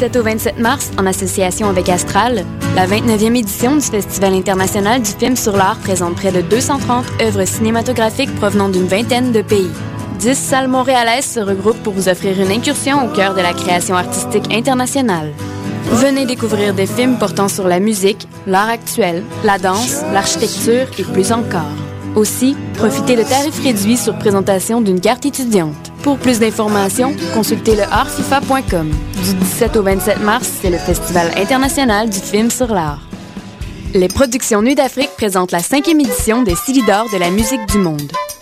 17 au 27 mars, en association avec Astral, la 29e édition du Festival international du film sur l'art présente près de 230 œuvres cinématographiques provenant d'une vingtaine de pays. Dix salles montréalaises se regroupent pour vous offrir une incursion au cœur de la création artistique internationale. Venez découvrir des films portant sur la musique, l'art actuel, la danse, l'architecture et plus encore. Aussi, profitez de tarifs réduits sur présentation d'une carte étudiante. Pour plus d'informations, consultez le artfifa.com. Du 17 au 27 mars, c'est le Festival international du film sur l'art. Les productions Nuit d'Afrique présentent la cinquième édition des Silidor de la musique du monde.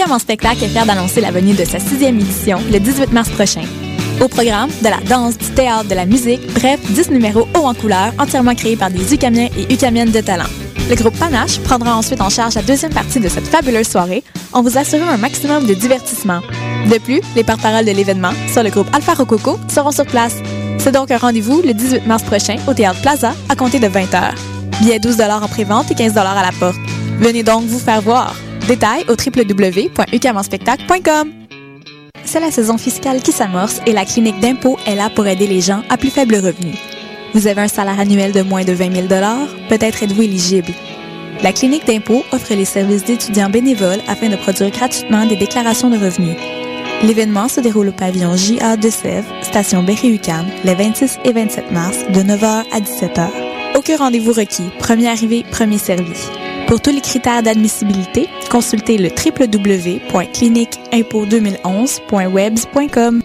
En spectacle est fier d'annoncer la venue de sa sixième édition le 18 mars prochain. Au programme, de la danse, du théâtre, de la musique, bref, 10 numéros hauts en couleur entièrement créés par des UQAMiens et UQAMiennes de talent. Le groupe Panache prendra ensuite en charge la deuxième partie de cette fabuleuse soirée en vous assurant un maximum de divertissement. De plus, les porte-paroles de l'événement, sur le groupe Alpha Rococo, seront sur place. C'est donc un rendez-vous le 18 mars prochain au Théâtre Plaza à compter de 20h. Billets 12 en prévente et 15 à la porte. Venez donc vous faire voir. Détails au www.ucamanspectacle.com. C'est la saison fiscale qui s'amorce et la clinique d'impôt est là pour aider les gens à plus faible revenu. Vous avez un salaire annuel de moins de 20 000 Peut-être êtes-vous éligible. La clinique d'impôt offre les services d'étudiants bénévoles afin de produire gratuitement des déclarations de revenus. L'événement se déroule au pavillon JA de Sèvres, station Berry-UQAM, les 26 et 27 mars, de 9h à 17h. Aucun rendez-vous requis. Premier arrivé, premier servi. Pour tous les critères d'admissibilité, consultez le www.cliniqueimpôt2011.webs.com.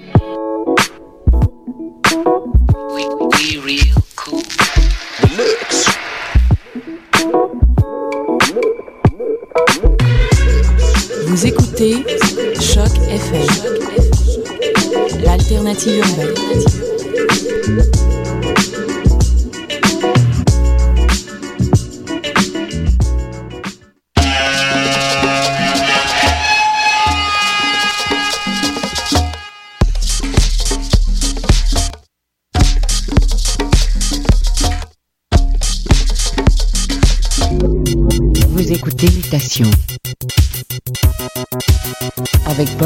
Vous écoutez Choc FM, l'alternative urbaine.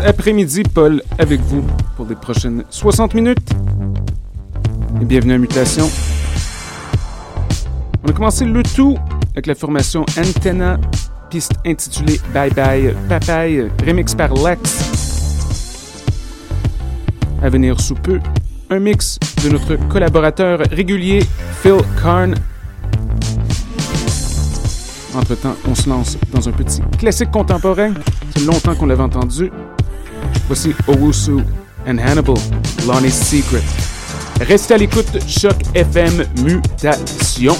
Après-midi, Paul avec vous pour les prochaines 60 minutes. Et bienvenue à Mutation. On a commencé le tout avec la formation Antenna, piste intitulée Bye Bye Papaye, remix par Lex. À venir sous peu, un mix de notre collaborateur régulier Phil Karn. Entre-temps, on se lance dans un petit classique contemporain. C'est longtemps qu'on l'avait entendu. Voici Owusu and Hannibal, Lonnie's Secret. Restez à l'écoute, Choc FM Mutation.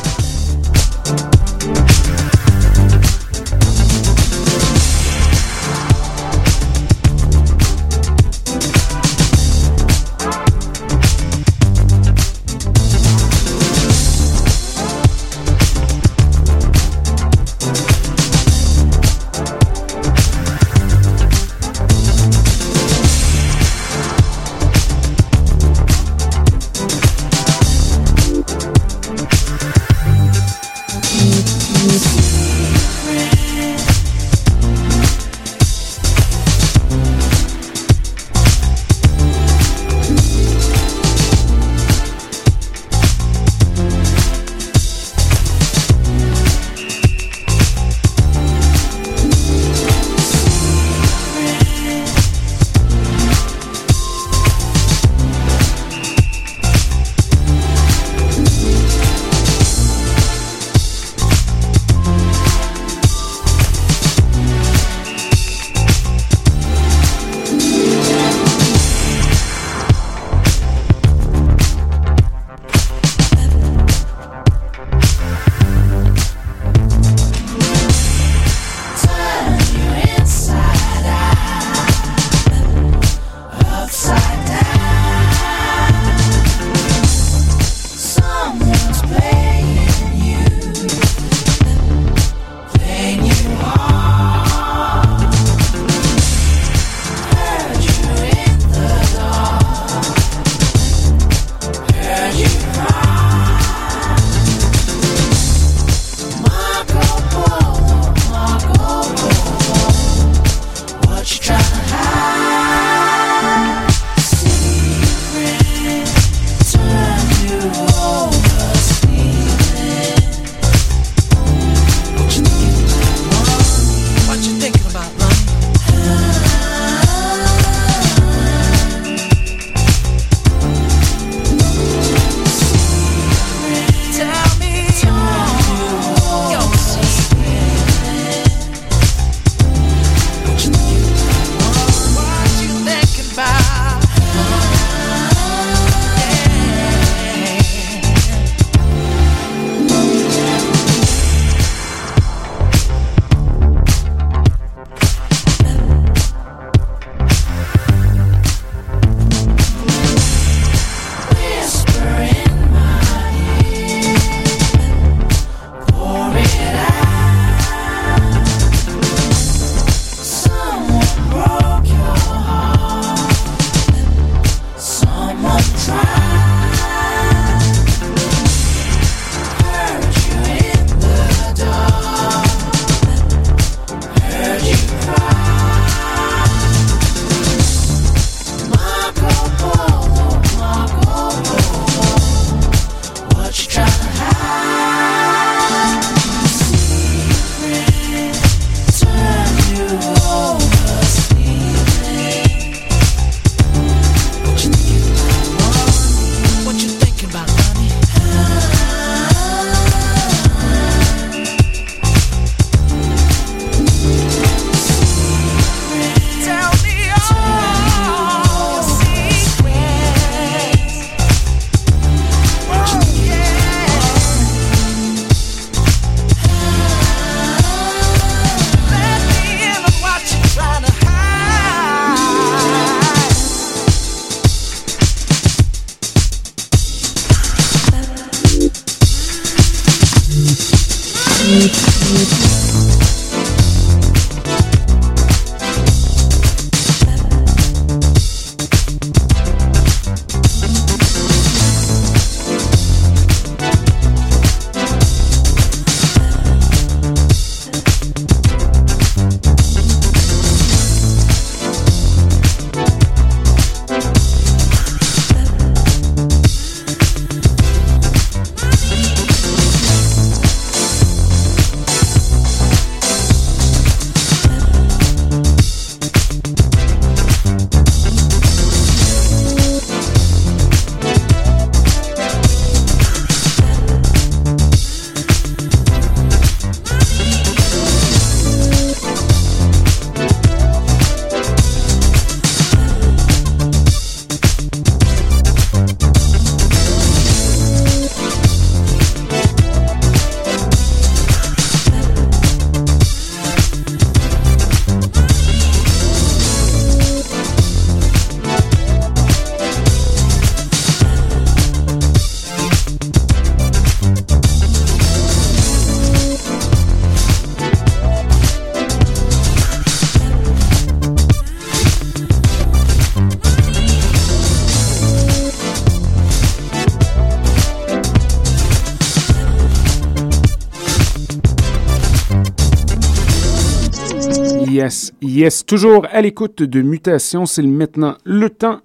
Yes, toujours à l'écoute de Mutation, c'est maintenant le temps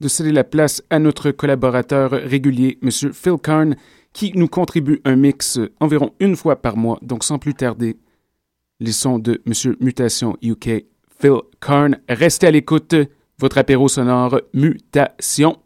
de céder la place à notre collaborateur régulier, M. Phil Karn, qui nous contribue un mix environ une fois par mois. Donc, sans plus tarder, les sons de M. Mutation UK, Phil Karn. Restez à l'écoute, votre apéro sonore Mutation.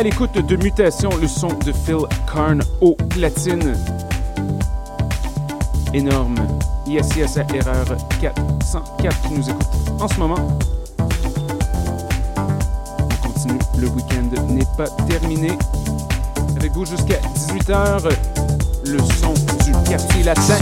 À l'écoute de Mutation, le son de Phil Karn au platine. Énorme. Yes, yes, à erreur 404 qui nous écoute en ce moment. On continue. Le week-end n'est pas terminé. Avec vous jusqu'à 18h, le son du quartier latin.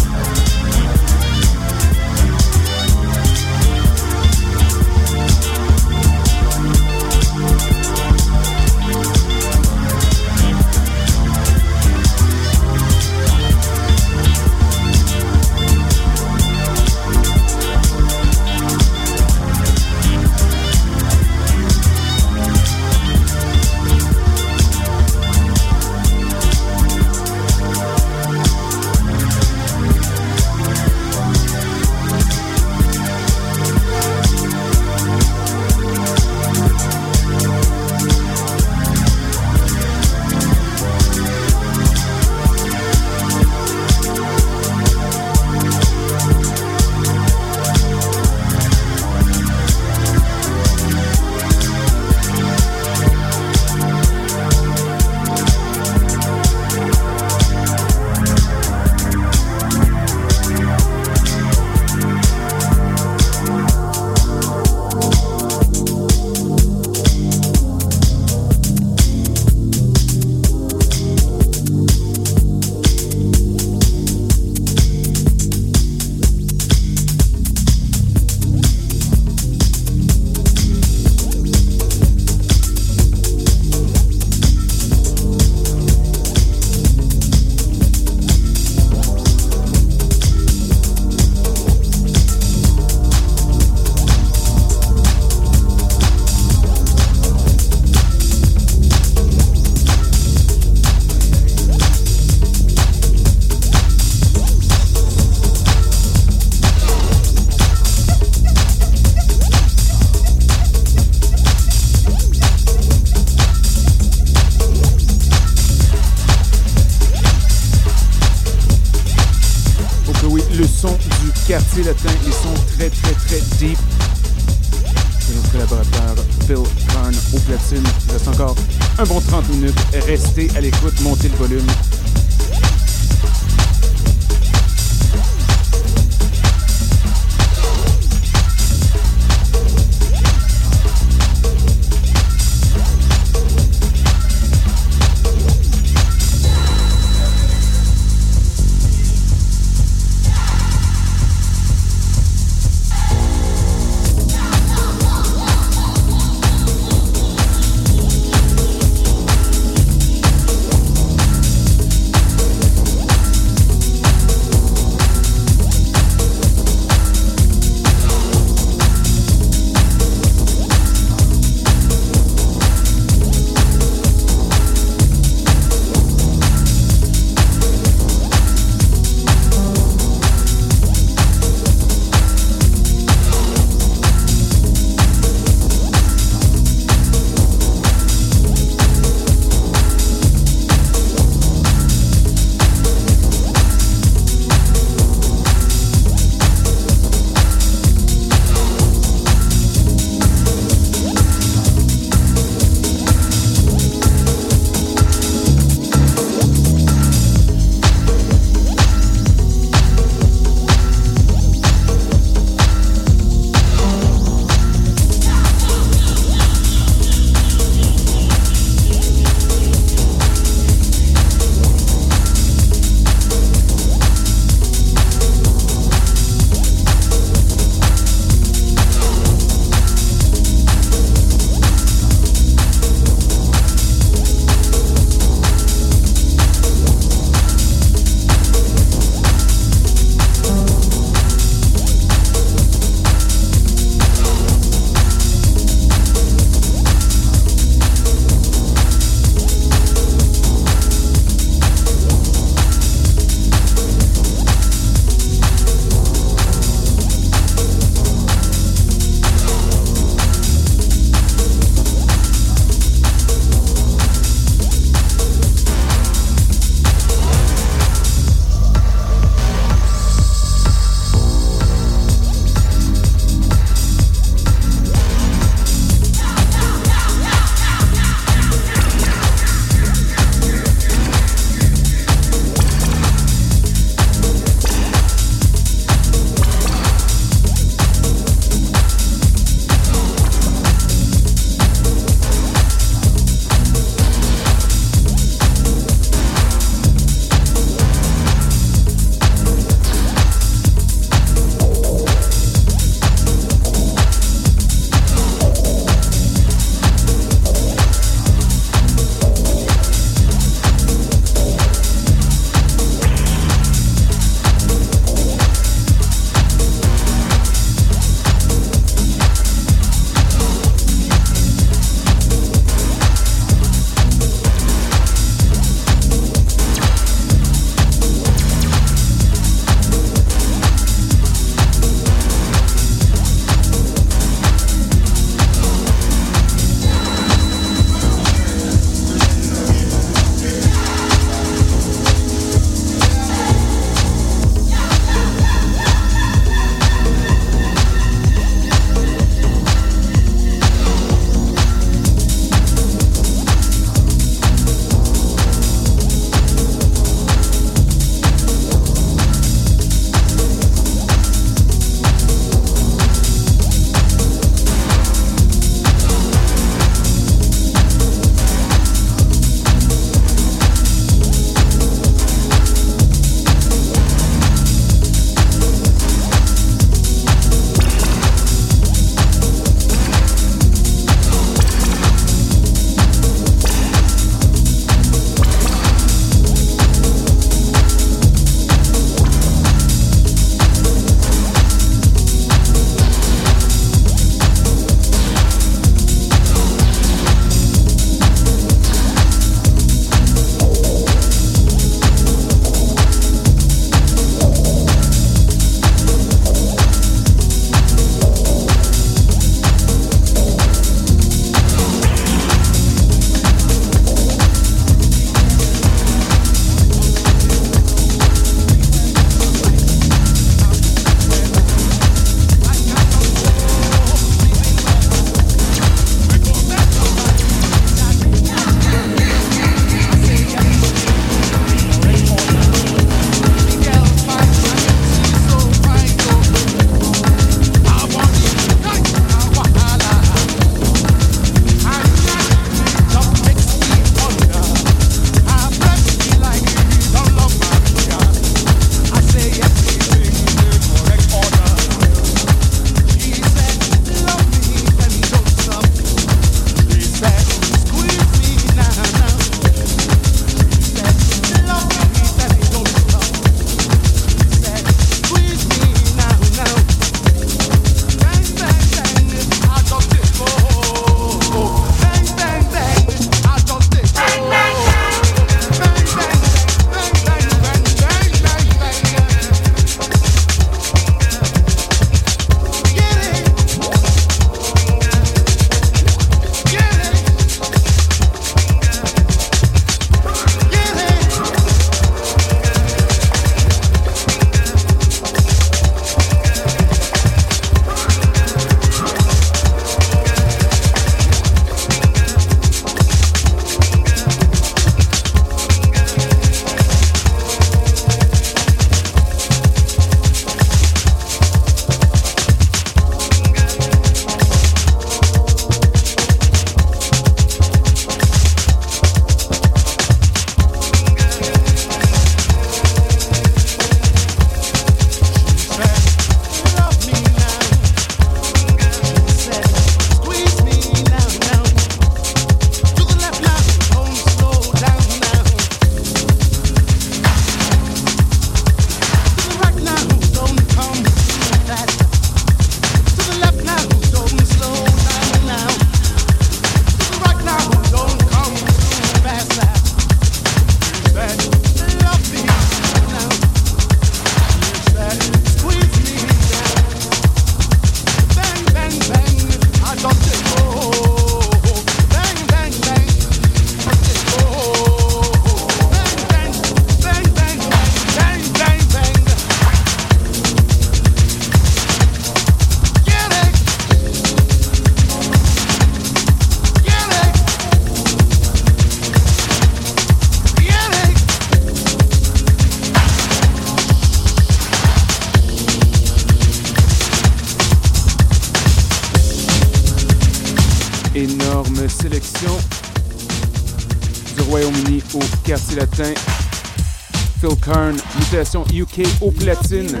UK au platine.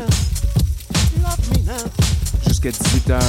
Jusqu'à 18h.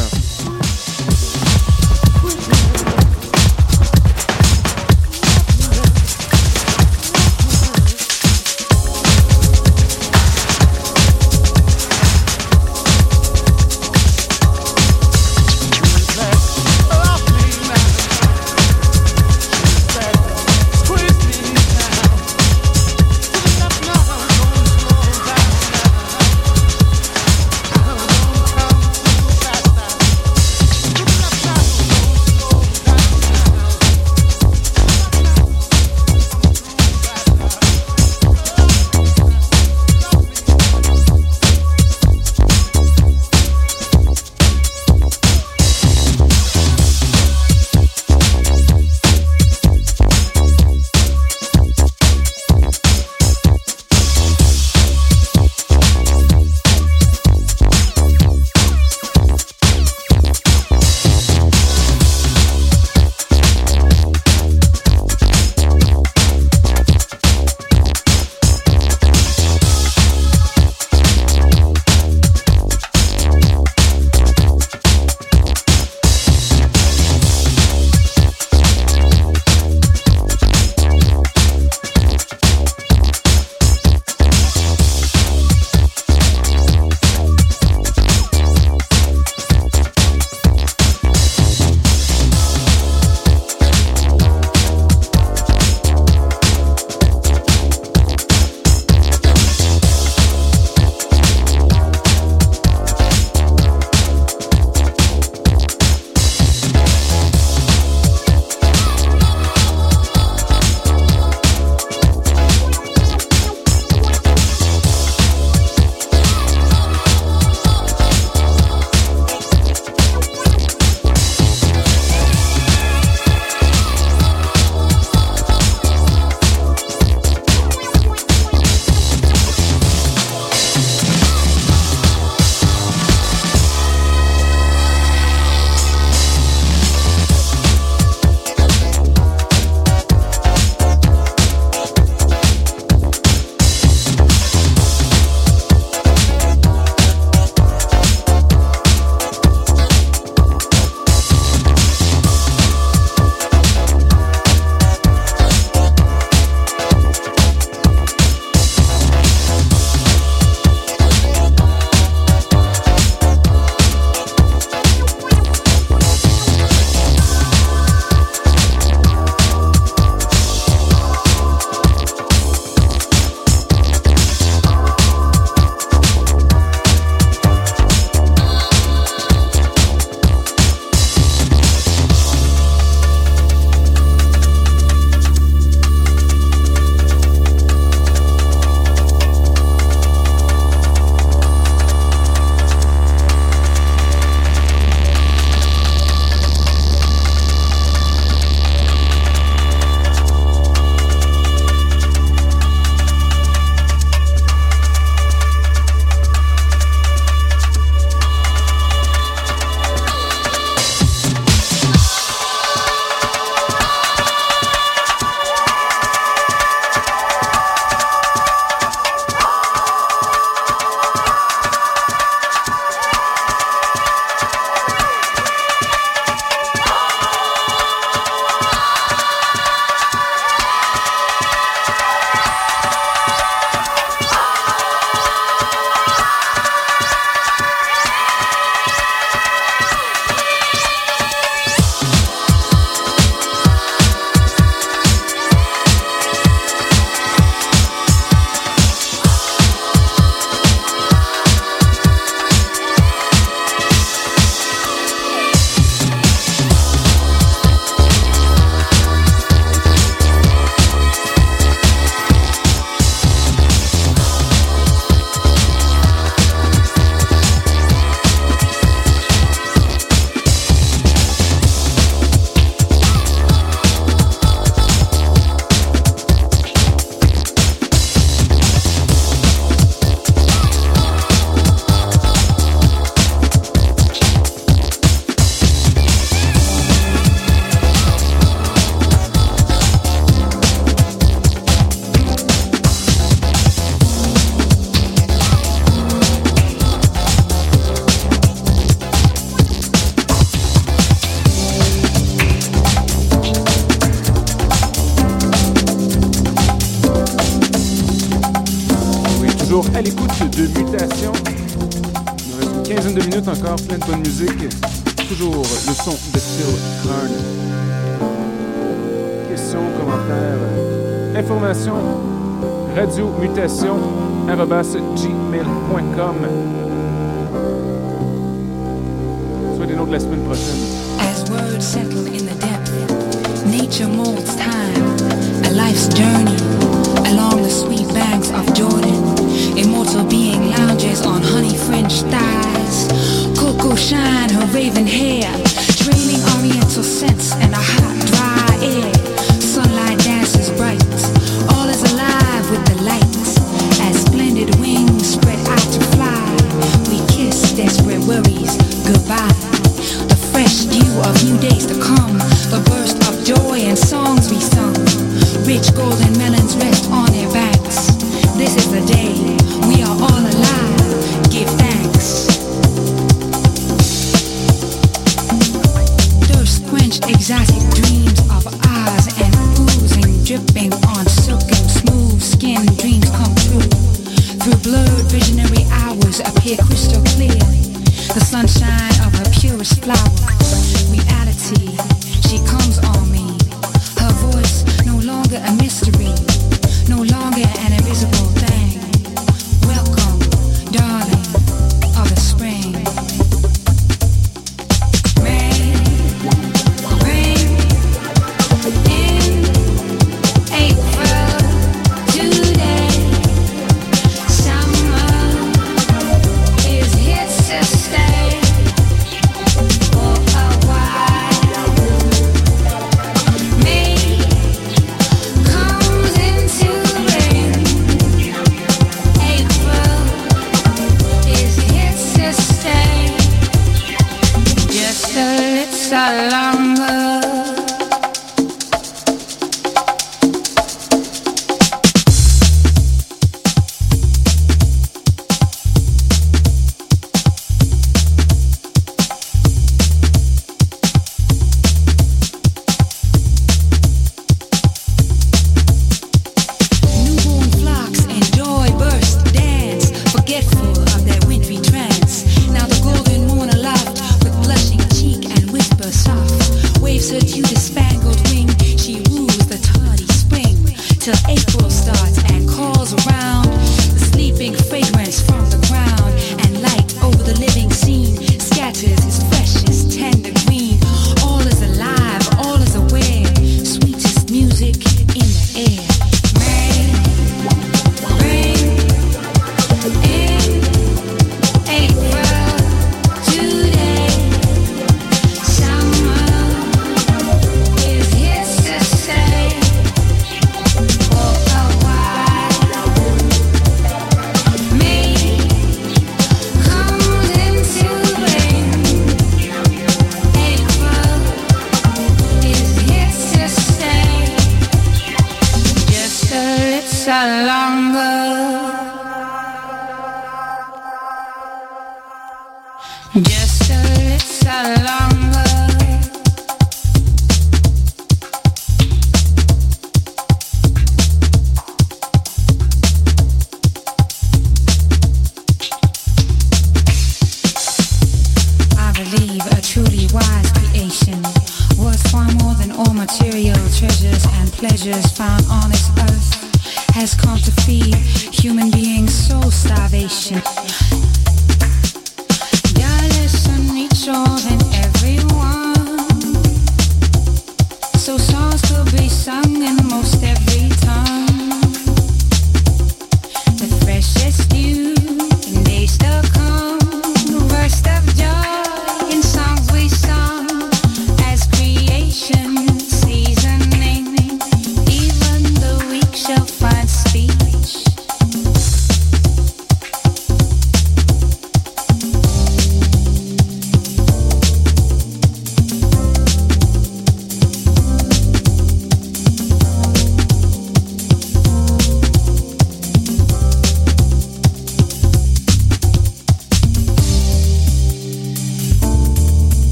gmail.com.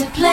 to play